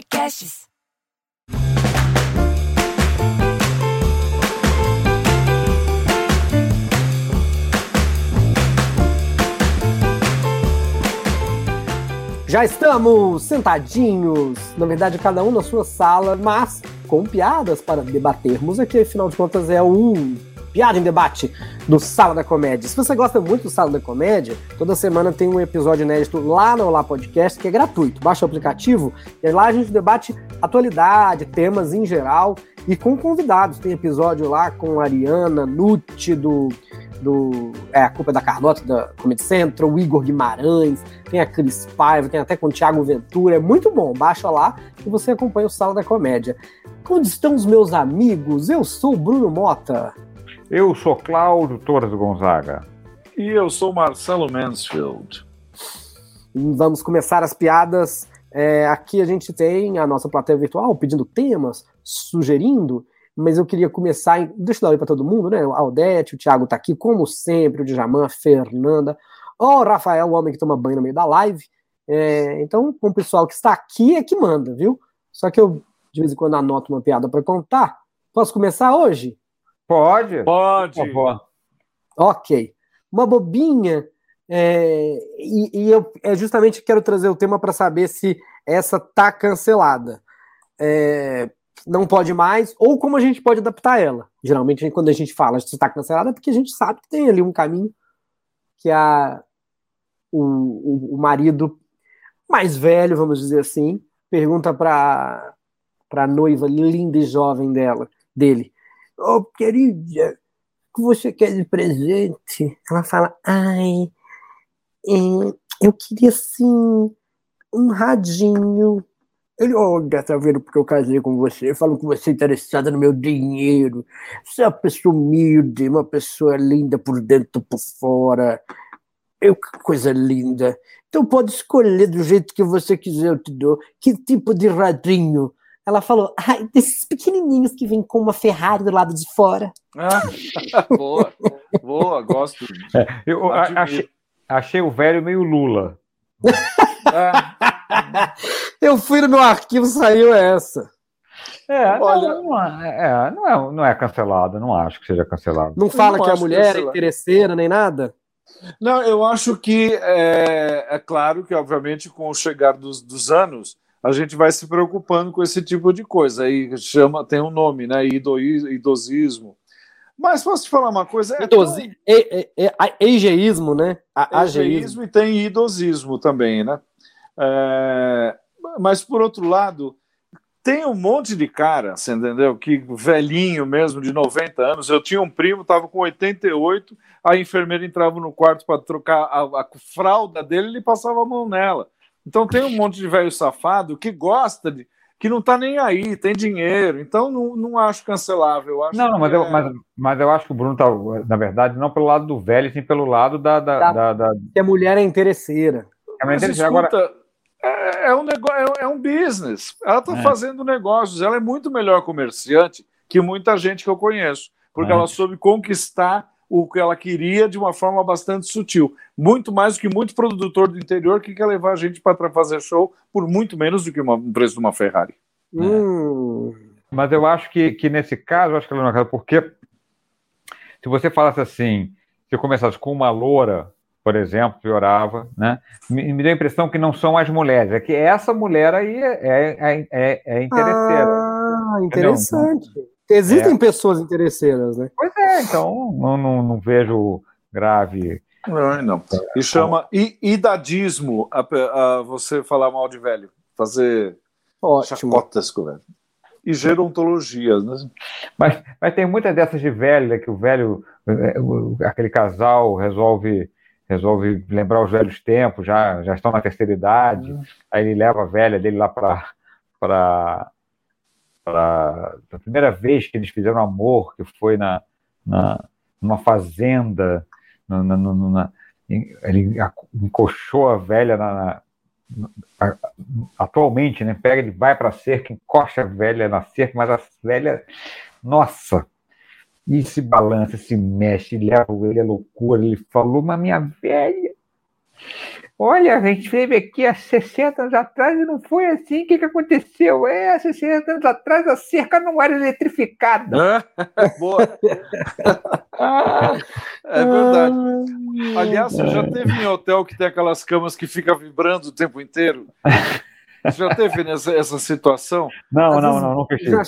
Podcasts. Já estamos sentadinhos, na verdade, cada um na sua sala, mas com piadas para debatermos aqui, afinal de contas, é um Piada em Debate do Sala da Comédia. Se você gosta muito do Sala da Comédia, toda semana tem um episódio inédito lá no Olá Podcast, que é gratuito. Baixa o aplicativo e lá a gente debate atualidade, temas em geral e com convidados. Tem episódio lá com a Ariana Nutti do do é, A Culpa é da Carlota, da Comedy Central, o Igor Guimarães, tem a Cris Paiva, tem até com o Thiago Ventura, é muito bom, baixa lá e você acompanha o Sala da Comédia. Como estão os meus amigos? Eu sou o Bruno Mota. Eu sou Cláudio Torres Gonzaga. E eu sou Marcelo Mansfield. Vamos começar as piadas. É, aqui a gente tem a nossa plateia virtual pedindo temas, sugerindo, mas eu queria começar. Em, deixa eu dar oi para todo mundo, né? O Aldete, o Thiago tá aqui, como sempre, o Djaman, a Fernanda, o Rafael, o homem que toma banho no meio da live. É, então, o pessoal que está aqui é que manda, viu? Só que eu, de vez em quando, anoto uma piada para contar. Posso começar hoje? Pode. Pode. Ok. Uma bobinha. É, e, e eu é justamente quero trazer o tema para saber se essa tá cancelada. É, não pode mais, ou como a gente pode adaptar ela. Geralmente, quando a gente fala se está cancelada, é porque a gente sabe que tem ali um caminho que a, o, o, o marido mais velho, vamos dizer assim, pergunta para a noiva linda e jovem dela, dele: Oh, querida, o que você quer de presente? Ela fala: Ai, é, eu queria sim um radinho. Ele, olha, tá vendo porque eu casei com você? Falam que você é interessada no meu dinheiro. Você é uma pessoa humilde, uma pessoa linda por dentro por fora. Eu, que coisa linda. Então pode escolher do jeito que você quiser, eu te dou. Que tipo de radinho? Ela falou, ai, desses pequenininhos que vêm com uma Ferrari do lado de fora. Ah, boa, boa, gosto. É, eu achei, achei, o velho meio Lula. eu fui no meu arquivo, saiu essa. É, Olha, não, não, é, não, é, não é cancelado, não acho que seja cancelado. Não fala não que a mulher é interesseira nem nada? Não, eu acho que é, é claro que, obviamente, com o chegar dos, dos anos, a gente vai se preocupando com esse tipo de coisa. Aí chama, tem um nome, né? Idosismo. Mas posso te falar uma coisa? É Idosi... tão... e, e, e, egeísmo, né? A, egeísmo e tem idosismo também, né? É... Mas por outro lado, tem um monte de cara, você entendeu? Que velhinho mesmo, de 90 anos. Eu tinha um primo, estava com 88, a enfermeira entrava no quarto para trocar a, a fralda dele, ele passava a mão nela. Então tem um monte de velho safado que gosta de. que não está nem aí, tem dinheiro. Então não, não acho cancelável. Acho não, mas, é... eu, mas, mas eu acho que o Bruno está, na verdade, não pelo lado do velho, sim pelo lado da. da, da, da, da... Que a mulher é interesseira. É mas, escuta, agora... é, é, um negócio, é, é um business. Ela está é. fazendo negócios. Ela é muito melhor comerciante que muita gente que eu conheço. Porque é. ela soube conquistar o que ela queria de uma forma bastante sutil. Muito mais do que muito produtor do interior que quer levar a gente para fazer show por muito menos do que uma, um preço de uma Ferrari. Hum. Mas eu acho que, que nesse caso, acho que ela não é porque se você falasse assim, se eu começasse com uma loura, por exemplo, piorava, né? Me, me deu a impressão que não são as mulheres, é que essa mulher aí é, é, é, é interesseira. Ah, interessante. Existem é. pessoas interesseiras, né? Pois é, então não, não, não vejo grave. Não, não. E chama idadismo a, a, você falar mal de velho, fazer Ótimo. chacotas com o velho. E gerontologias, né? Mas, mas tem muitas dessas de velho, né, que o velho, é, aquele casal resolve resolve lembrar os velhos tempos, já, já estão na terceira idade, uhum. aí ele leva a velha dele lá para para a primeira vez que eles fizeram amor, que foi na, na numa fazenda, na, na, na, ele encoxou a velha na, atualmente, né? Pega, ele vai para a cerca, encosta a velha na cerca, mas a velha, nossa, e se balança, se mexe, leva ele à loucura. Ele falou, mas minha velha, Olha, a gente veio aqui há 60 anos atrás e não foi assim. O que, que aconteceu? É, há 60 anos atrás a cerca não era eletrificada. Boa. é verdade. Aliás, você já teve em hotel que tem aquelas camas que ficam vibrando o tempo inteiro? Já teve nessa, essa situação? Não, Às não, vezes, não, nunca Já,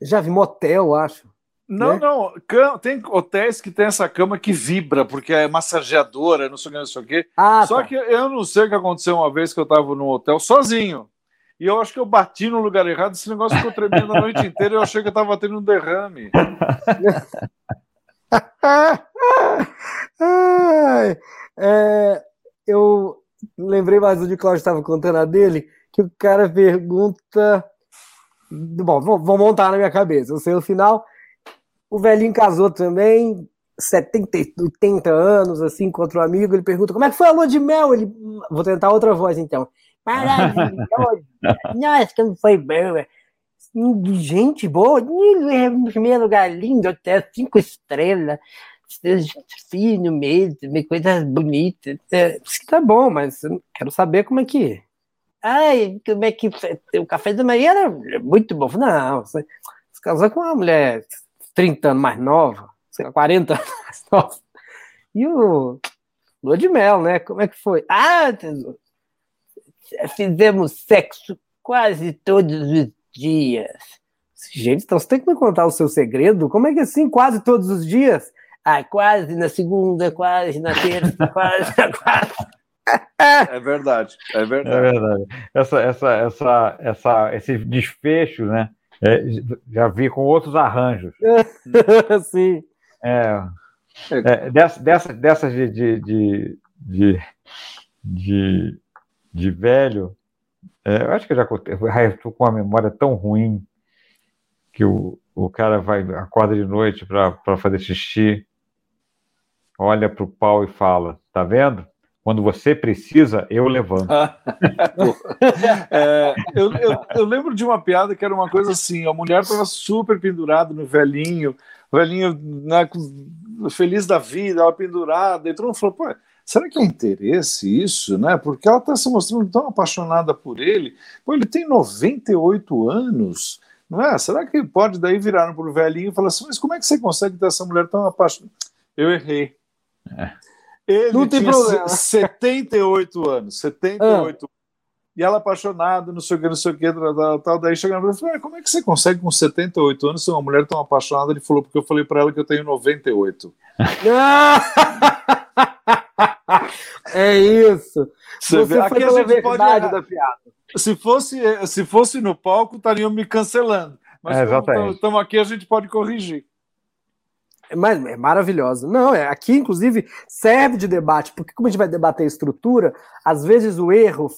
já vi motel, acho. Não, né? não. Tem hotéis que tem essa cama que vibra, porque é massageadora, não sei o que, não sei o que. Ah, Só tá. que eu não sei o que aconteceu uma vez que eu estava num hotel sozinho. E eu acho que eu bati no lugar errado, esse negócio ficou tremendo a noite inteira e eu achei que eu estava tendo um derrame. é, eu lembrei mais do que o Cláudio estava contando a dele, que o cara pergunta. Bom, vou montar na minha cabeça. Eu sei o final o velhinho casou também, 70, 80 anos, assim, contra um amigo. Ele pergunta: como é que foi a lua de mel? Ele, vou tentar outra voz então. Maravilhoso! Nossa, como foi boa! Gente boa! Primeiro lugar lindo, até cinco estrelas, fino mesmo, coisas bonitas. É, tá bom, mas quero saber como é que. Ai, como é que. O café da manhã era muito bom. Não, você casou com uma mulher 30 anos mais nova, sei lá, 40 anos mais nova. E o Lua de Mel, né? Como é que foi? Ah, fizemos sexo quase todos os dias. Gente, então você tem que me contar o seu segredo? Como é que é assim, quase todos os dias? Ah, quase na segunda, quase na terça, quase na quarta. É verdade, é verdade. É verdade. Essa, essa, essa, essa, esse desfecho, né? É, já vi com outros arranjos. Sim. É, é, dessas, dessas de, de, de, de, de, de velho, é, eu acho que eu já estou com uma memória tão ruim que o, o cara vai acorda de noite para fazer xixi, olha para o pau e fala: Tá vendo? Quando você precisa, eu levanto. é, eu, eu, eu, lembro de uma piada que era uma coisa assim: a mulher estava super pendurada no velhinho, o velhinho né, feliz da vida, ela pendurada, e todo mundo falou: pô, será que é interesse isso, né? Porque ela está se mostrando tão apaixonada por ele. Pô, ele tem 98 anos, não é? Será que pode daí virar para o velhinho e falar assim: mas como é que você consegue ter essa mulher tão apaixonada? Eu errei. É. Ele não tem tinha problema. 78 anos, 78 ah. E ela apaixonada, não sei o que, não sei o que, tal, tal. Daí chegando e falou: como é que você consegue com 78 anos ser uma mulher tão apaixonada? Ele falou, porque eu falei para ela que eu tenho 98. é isso. Você, você vê, aqui a gente pode da piada. Se fosse, se fosse no palco, estariam me cancelando. Mas é, estamos aqui, a gente pode corrigir. É, mas é maravilhosa. Não, é aqui, inclusive, serve de debate, porque como a gente vai debater a estrutura, às vezes o erro,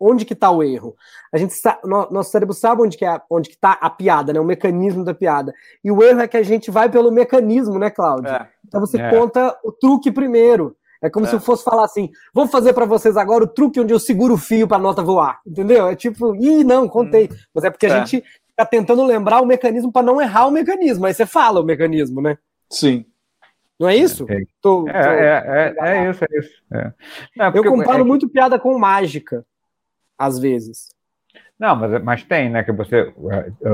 onde que está o erro? A gente sabe, nosso cérebro sabe onde que é, onde que está a piada, né? O mecanismo da piada. E o erro é que a gente vai pelo mecanismo, né, Cláudio? É. Então você é. conta o truque primeiro. É como é. se eu fosse falar assim: vou fazer para vocês agora o truque onde eu seguro o fio para a nota voar. Entendeu? É tipo, ih, não, contei. Hum. Mas é porque a é. gente está tentando lembrar o mecanismo para não errar o mecanismo. Aí você fala o mecanismo, né? Sim. Não é isso? É, tô, é, tô... é, é, é, isso, é isso. É. Não, eu comparo muito piada com mágica, às vezes. Não, mas, mas tem, né? Que você,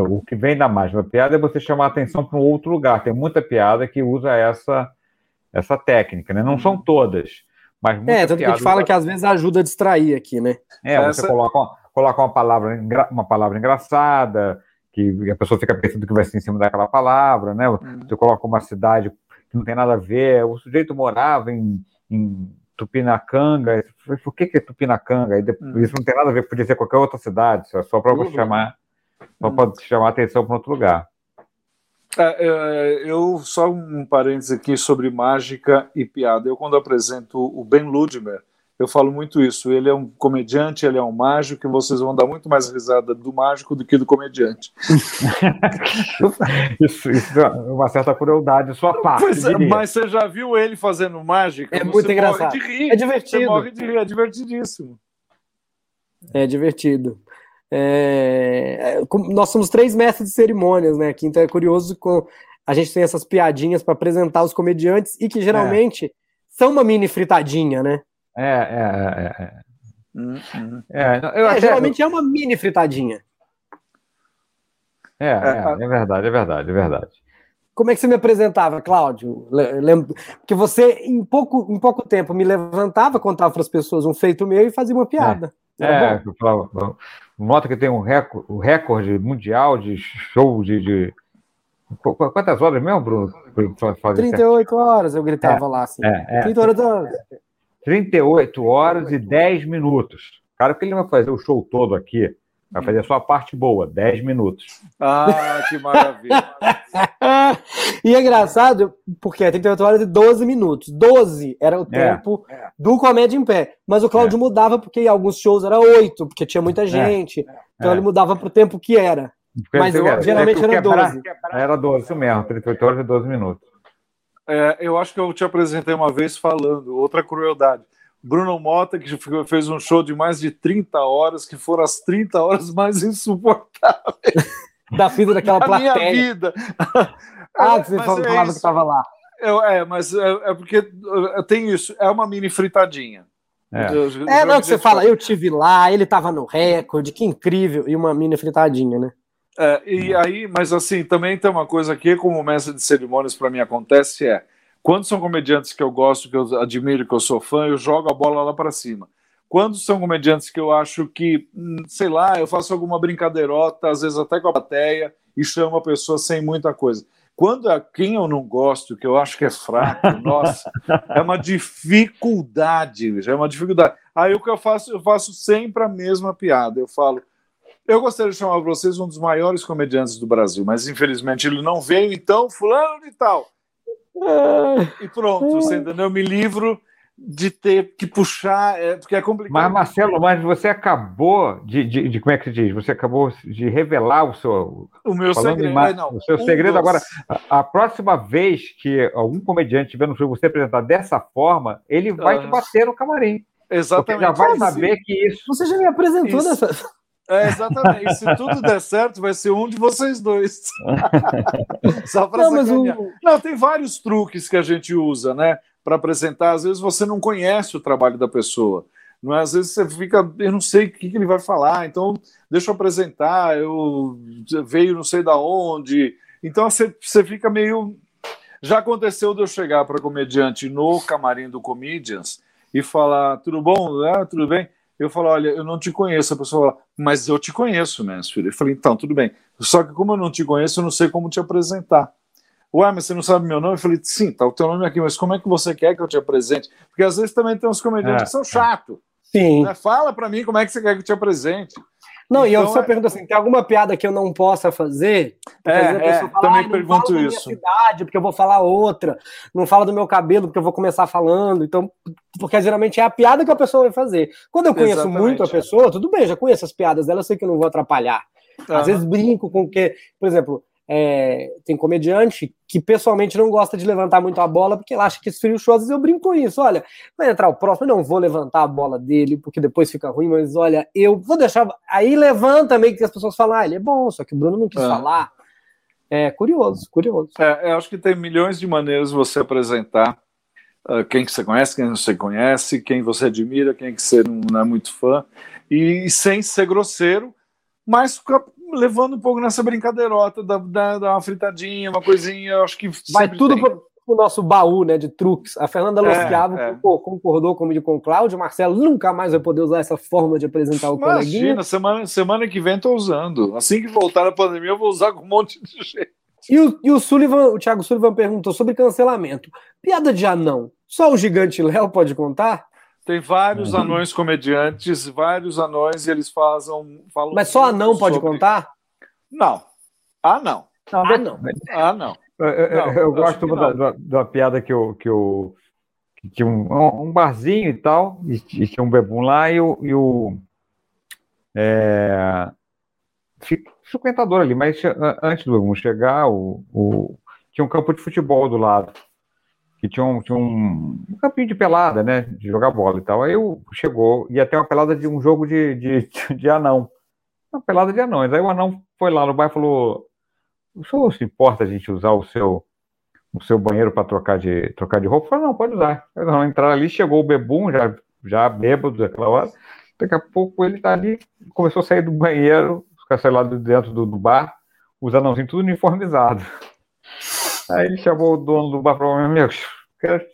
o que vem da mágica da piada é você chamar a atenção para um outro lugar. Tem muita piada que usa essa, essa técnica, né? Não são todas, mas É, tanto que a gente fala que às vezes ajuda a distrair aqui, né? É, você essa... coloca, coloca uma palavra, uma palavra engraçada, que a pessoa fica pensando que vai ser em cima daquela palavra, né? Uhum. Você coloca uma cidade que não tem nada a ver, o sujeito morava em, em Tupinacanga, por que, que é Tupinacanga? Uhum. Isso não tem nada a ver, podia ser qualquer outra cidade, só para uhum. chamar, só para chamar atenção para outro lugar. É, é, eu só um parênteses aqui sobre mágica e piada. Eu quando apresento o Ben Ludmer, eu falo muito isso. Ele é um comediante, ele é um mágico, e vocês vão dar muito mais risada do mágico do que do comediante. isso, isso, é uma certa crueldade sua parte. É, mas você já viu ele fazendo mágica? É muito engraçado. Rir, é divertido. Você morre de rir, é divertidíssimo. É divertido. É... Nós somos três mestres de cerimônias, né? Aqui, então é curioso com a gente tem essas piadinhas para apresentar os comediantes e que geralmente é. são uma mini fritadinha, né? É, é, é. é. Hum, hum. é eu até... Geralmente é uma mini fritadinha. É, é, é, verdade, é verdade, é verdade. Como é que você me apresentava, Cláudio? Lembro que você, em pouco, em pouco tempo, me levantava, contava para as pessoas um feito meu e fazia uma piada. É, eu falava, nota que tem um recorde, um recorde mundial de show de, de... Quantas horas mesmo, Bruno? 38 horas, eu gritava é, lá assim. É, é. 38 horas. 38 horas e 10 minutos. Cara, que ele vai fazer o show todo aqui Vai fazer a sua parte boa, 10 minutos. Ah, que maravilha. e é engraçado, porque é 38 horas e 12 minutos. 12 era o é, tempo é. do Comédia em Pé. Mas o Cláudio é. mudava porque em alguns shows era 8, porque tinha muita é. gente. Então ele mudava para o tempo que era. Porque mas eu, geralmente era 12. Era 12, isso mesmo, 38 horas e 12 minutos. Eu acho que eu te apresentei uma vez falando, outra crueldade Bruno Mota, que fez um show de mais de 30 horas, que foram as 30 horas mais insuportáveis da vida daquela da plateia. minha vida. Ah, que você falava é que estava lá. Eu, é, mas é, é, porque tem isso, é uma mini fritadinha. É, é não, que você fala, eu tive lá, ele estava no recorde, que incrível, e uma mini fritadinha, né? É, e aí, mas assim, também tem uma coisa que, como mestre de cerimônias, para mim acontece é quando são comediantes que eu gosto, que eu admiro, que eu sou fã, eu jogo a bola lá para cima. Quando são comediantes que eu acho que, hum, sei lá, eu faço alguma brincadeirota, às vezes até com a plateia, e chamo a pessoa sem muita coisa. Quando é quem eu não gosto, que eu acho que é fraco, nossa, é uma dificuldade, é uma dificuldade. Aí o que eu faço, eu faço sempre a mesma piada. Eu falo, eu gostaria de chamar para vocês um dos maiores comediantes do Brasil, mas infelizmente ele não veio, então fulano e tal. E pronto, você entendeu? Eu me livro de ter que puxar, é, porque é complicado. Mas, Marcelo, mas você acabou de, de, de, como é que se diz? Você acabou de revelar o seu. O meu segredo. não, o seu um segredo. Dos... Agora, a, a, próxima vez que algum comediante estiver no show você apresentar dessa forma, ele vai te bater no camarim. Exatamente. Porque já vai saber que isso. Você já me apresentou isso. dessa. É, exatamente. E se tudo der certo, vai ser um de vocês dois. Só para sacanear. O... Não, tem vários truques que a gente usa, né? Para apresentar. Às vezes você não conhece o trabalho da pessoa. Não é? Às vezes você fica, eu não sei o que, que ele vai falar, então deixa eu apresentar, eu veio não sei da onde. Então você, você fica meio. Já aconteceu de eu chegar para comediante no camarim do Comedians e falar: tudo bom? Ah, tudo bem? Eu falo, olha, eu não te conheço. A pessoa fala, mas eu te conheço, Mansfield. Eu falei, então, tudo bem. Só que como eu não te conheço, eu não sei como te apresentar. Ué, mas você não sabe meu nome? Eu falei, sim, tá o teu nome aqui, mas como é que você quer que eu te apresente? Porque às vezes também tem uns comediantes é, que são chatos. Sim. Né? Fala para mim como é que você quer que eu te apresente. Não, então, e eu só é... pergunto assim: tem alguma piada que eu não possa fazer? É, é fala, também ah, pergunto não isso. Minha cidade, porque eu vou falar outra. Não fala do meu cabelo, porque eu vou começar falando. Então, porque geralmente é a piada que a pessoa vai fazer. Quando eu conheço Exatamente. muito a pessoa, tudo bem, já conheço as piadas dela, eu sei que eu não vou atrapalhar. Às uhum. vezes brinco com que, por exemplo, é, tem comediante que pessoalmente não gosta de levantar muito a bola porque ele acha que esfria o show. Às vezes eu brinco com isso. Olha, vai entrar o próximo, eu não vou levantar a bola dele porque depois fica ruim, mas olha, eu vou deixar. Aí levanta meio que as pessoas falam, ah, ele é bom, só que o Bruno não quis é. falar. É curioso, curioso. É, eu acho que tem milhões de maneiras de você apresentar uh, quem que você conhece, quem você conhece, quem você admira, quem que você não é muito fã, e sem ser grosseiro, mas levando um pouco nessa brincadeirota da, da, da uma fritadinha, uma coisinha, acho que vai tudo pro, pro, nosso baú, né, de truques. A Fernanda Losquiavo é, é. concordou comigo com o Cláudio, o Marcelo nunca mais vai poder usar essa forma de apresentar o Imagina, coleguinha. semana, semana que vem tô usando. Assim que voltar a pandemia, eu vou usar com um monte de gente. E o, e o Sullivan, o Thiago Sullivan perguntou sobre cancelamento. Piada de anão. Só o gigante Léo pode contar? Tem vários uhum. anões comediantes, vários anões, e eles fazem, falam. Mas só anão pode sobre... contar? Não. Ah, não. Ah, não. Ah, não. Eu, eu, eu gosto da, da, da, piada que eu, que eu que tinha um, um barzinho e tal, e, e, tinha um bebum lá, e o, e o é, frequentador ali, mas antes do bebum chegar, o, o, tinha um campo de futebol do lado que tinha um, tinha um, um campinho de pelada, né? De jogar bola e tal. Aí eu chegou, ia ter uma pelada de um jogo de, de, de anão. Uma pelada de anões. Aí o anão foi lá no bar e falou: O senhor se importa a gente usar o seu, o seu banheiro para trocar de, trocar de roupa? Eu falei, não, pode usar. Não, entrar ali, chegou o bebum, já já bêbado daquela hora. Daqui a pouco ele tá ali, começou a sair do banheiro, ficar lá de dentro do, do bar, os anãozinhos tudo uniformizado. Aí ele chamou o dono do bar para mim, meu, quero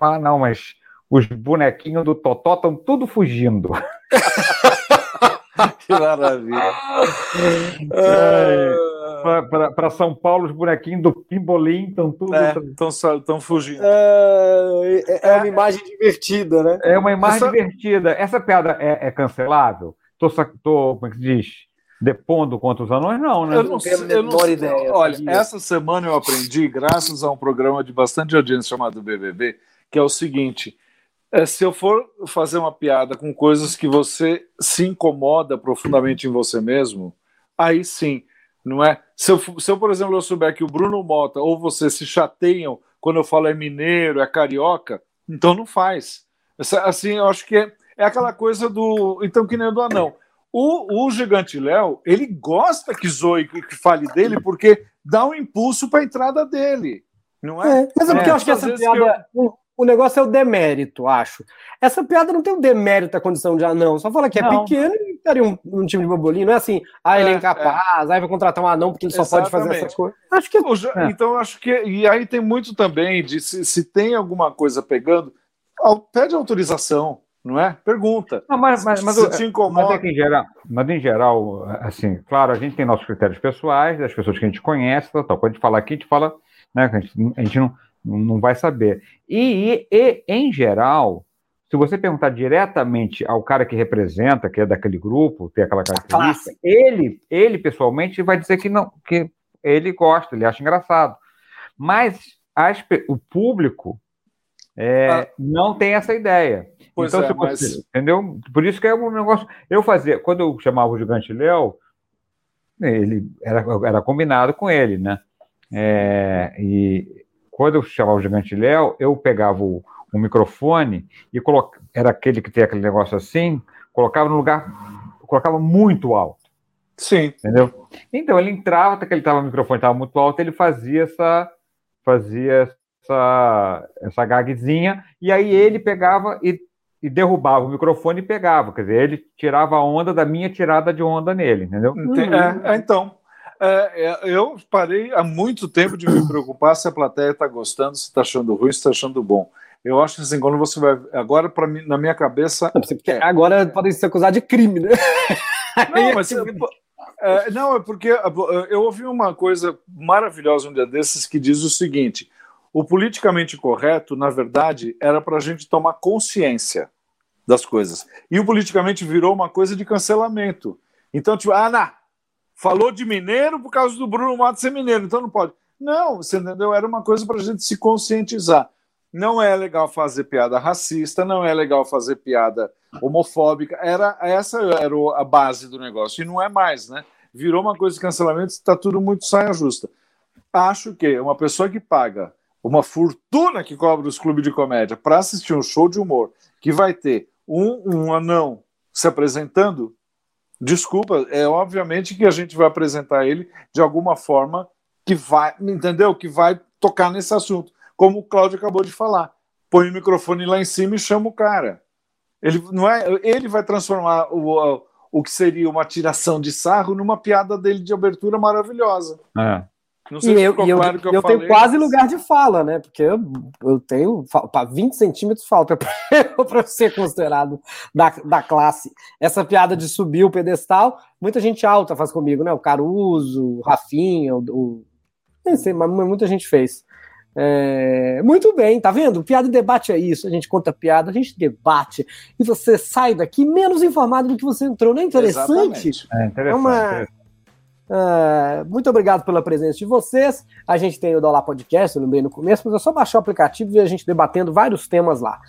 ah, não, mas os bonequinhos do Totó estão tudo fugindo. que maravilha. Para São Paulo, os bonequinhos do Pimbolim estão tudo. Estão é, fugindo. É, é, uma imagem divertida, né? É uma imagem Essa... divertida. Essa piada é, é cancelável? Tô, tô, como é que se diz? Depondo contra os anões, não, né? Eu não, sei, eu não sei. Ideia, Olha, sabia? essa semana eu aprendi, graças a um programa de bastante audiência chamado BBB, que é o seguinte: é, se eu for fazer uma piada com coisas que você se incomoda profundamente em você mesmo, aí sim, não é? Se eu, se eu por exemplo, eu souber que o Bruno Mota ou você se chateiam quando eu falo é mineiro, é carioca, então não faz. Essa, assim, eu acho que é, é aquela coisa do. Então, que nem do anão. O, o Gigante Léo, ele gosta que zoe, que fale dele, porque dá um impulso para a entrada dele. Não é? é mas é porque é, eu acho que essa piada. Que eu... O negócio é o demérito, acho. Essa piada não tem o demérito da condição de anão. Só fala que é não. pequeno e estaria um, um, time de bobolinho. Não é assim, ah, ele é, é incapaz, é. aí vai contratar um anão porque ele só Exatamente. pode fazer essa coisa. Acho que. É. Então, acho que. E aí tem muito também de se, se tem alguma coisa pegando, pede autorização não é? Pergunta. Não, mas, mas, mas, se te incomoda... mas, é em geral, mas em geral, assim, claro, a gente tem nossos critérios pessoais, das pessoas que a gente conhece, tal, tal. quando a gente fala aqui, a gente fala, né, a gente, a gente não, não vai saber. E, e, e, em geral, se você perguntar diretamente ao cara que representa, que é daquele grupo, tem aquela característica, ele, ele pessoalmente vai dizer que não, que ele gosta, ele acha engraçado. Mas as, o público é, ah. não tem essa ideia. Pois então, é, você, mas... entendeu? Por isso que é um negócio. Eu fazia, quando eu chamava o gigante Léo, ele era, era combinado com ele, né? É, e quando eu chamava o gigante Léo, eu pegava o, o microfone e colocava, era aquele que tem aquele negócio assim, colocava no lugar, colocava muito alto. Sim. Entendeu? Então ele entrava, até que ele estava o microfone estava muito alto, ele fazia essa fazia essa, essa gagzinha, e aí ele pegava e, e derrubava o microfone e pegava, quer dizer, ele tirava a onda da minha tirada de onda nele, entendeu? É, é, então, é, é, eu parei há muito tempo de me preocupar se a plateia está gostando, se está achando ruim, se está achando bom. Eu acho que assim, quando você vai. Agora, para mim, na minha cabeça. É. Agora podem ser acusados de crime, né? Não, mas. É, não, é porque eu ouvi uma coisa maravilhosa um dia desses que diz o seguinte: o politicamente correto, na verdade, era para a gente tomar consciência das coisas. E o politicamente virou uma coisa de cancelamento. Então, tipo, ah, não, falou de mineiro por causa do Bruno Matos ser mineiro, então não pode. Não, você entendeu? Era uma coisa para a gente se conscientizar. Não é legal fazer piada racista, não é legal fazer piada homofóbica. Era essa era a base do negócio e não é mais, né? Virou uma coisa de cancelamento, está tudo muito saia justa. Acho que uma pessoa que paga uma fortuna que cobra os clubes de comédia para assistir um show de humor que vai ter um, um anão se apresentando, desculpa, é obviamente que a gente vai apresentar ele de alguma forma que vai, entendeu? Que vai tocar nesse assunto, como o Cláudio acabou de falar. Põe o microfone lá em cima e chama o cara. Ele não é, ele vai transformar o, o que seria uma tiração de sarro numa piada dele de abertura maravilhosa. É. Não sei e se eu, ficou claro eu, que eu, eu falei, tenho quase mas... lugar de fala, né? Porque eu, eu tenho 20 centímetros falta para ser considerado da, da classe. Essa piada de subir o pedestal, muita gente alta faz comigo, né? O Caruso, o Rafinha, o, o nem sei, mas muita gente fez. É, muito bem, tá vendo? Piada e debate é isso. A gente conta piada, a gente debate e você sai daqui menos informado do que você entrou. Não é interessante? É interessante. É uma, Uh, muito obrigado pela presença de vocês. A gente tem o Dólar Podcast, eu lembrei no começo, mas é só baixar o aplicativo e a gente debatendo vários temas lá.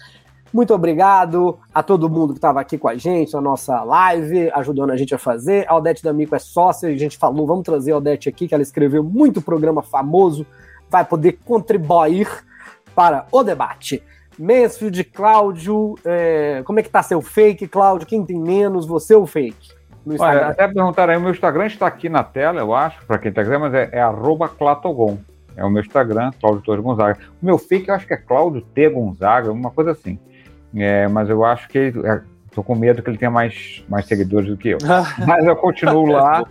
Muito obrigado a todo mundo que estava aqui com a gente na nossa live, ajudando a gente a fazer. A Odete D'Amico é sócia, a gente falou, vamos trazer a Odete aqui, que ela escreveu muito programa famoso, vai poder contribuir para o debate. Mansfield, Cláudio, é, como é que tá seu fake, Cláudio? Quem tem menos, você ou fake? No Instagram. Olha, até perguntaram aí, o meu Instagram está aqui na tela, eu acho, para quem está quiser, mas é, é clatogon. É o meu Instagram, Cláudio Torres Gonzaga. O meu fake eu acho que é Cláudio T. Gonzaga, uma coisa assim. É, mas eu acho que ele, é, tô com medo que ele tenha mais, mais seguidores do que eu. mas eu continuo lá.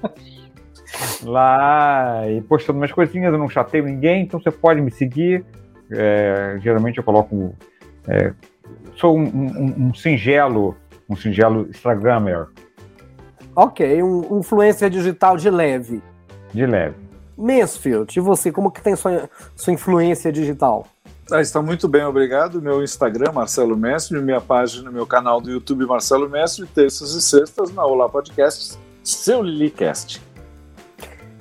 lá e postando umas coisinhas, eu não chateio ninguém, então você pode me seguir. É, geralmente eu coloco. É, sou um, um, um, singelo, um singelo Instagrammer. Ok, um influencer digital de leve. De leve. Mansfield, e você, como que tem sua, sua influência digital? Ah, está muito bem, obrigado. Meu Instagram, Marcelo Mestre, minha página, meu canal do YouTube, Marcelo Mestre, terças e sextas na Olá Podcasts, seu Lilicast.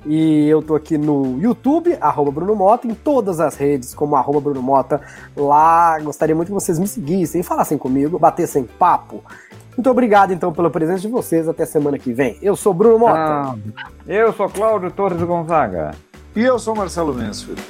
E eu tô aqui no YouTube, arroba Bruno Mota, em todas as redes, como arroba Bruno Mota. Lá gostaria muito que vocês me seguissem, falassem comigo, batessem papo. Muito obrigado, então, pela presença de vocês. Até semana que vem. Eu sou Bruno Mota. Ah, eu sou Cláudio Torres Gonzaga. E eu sou Marcelo Mansfield.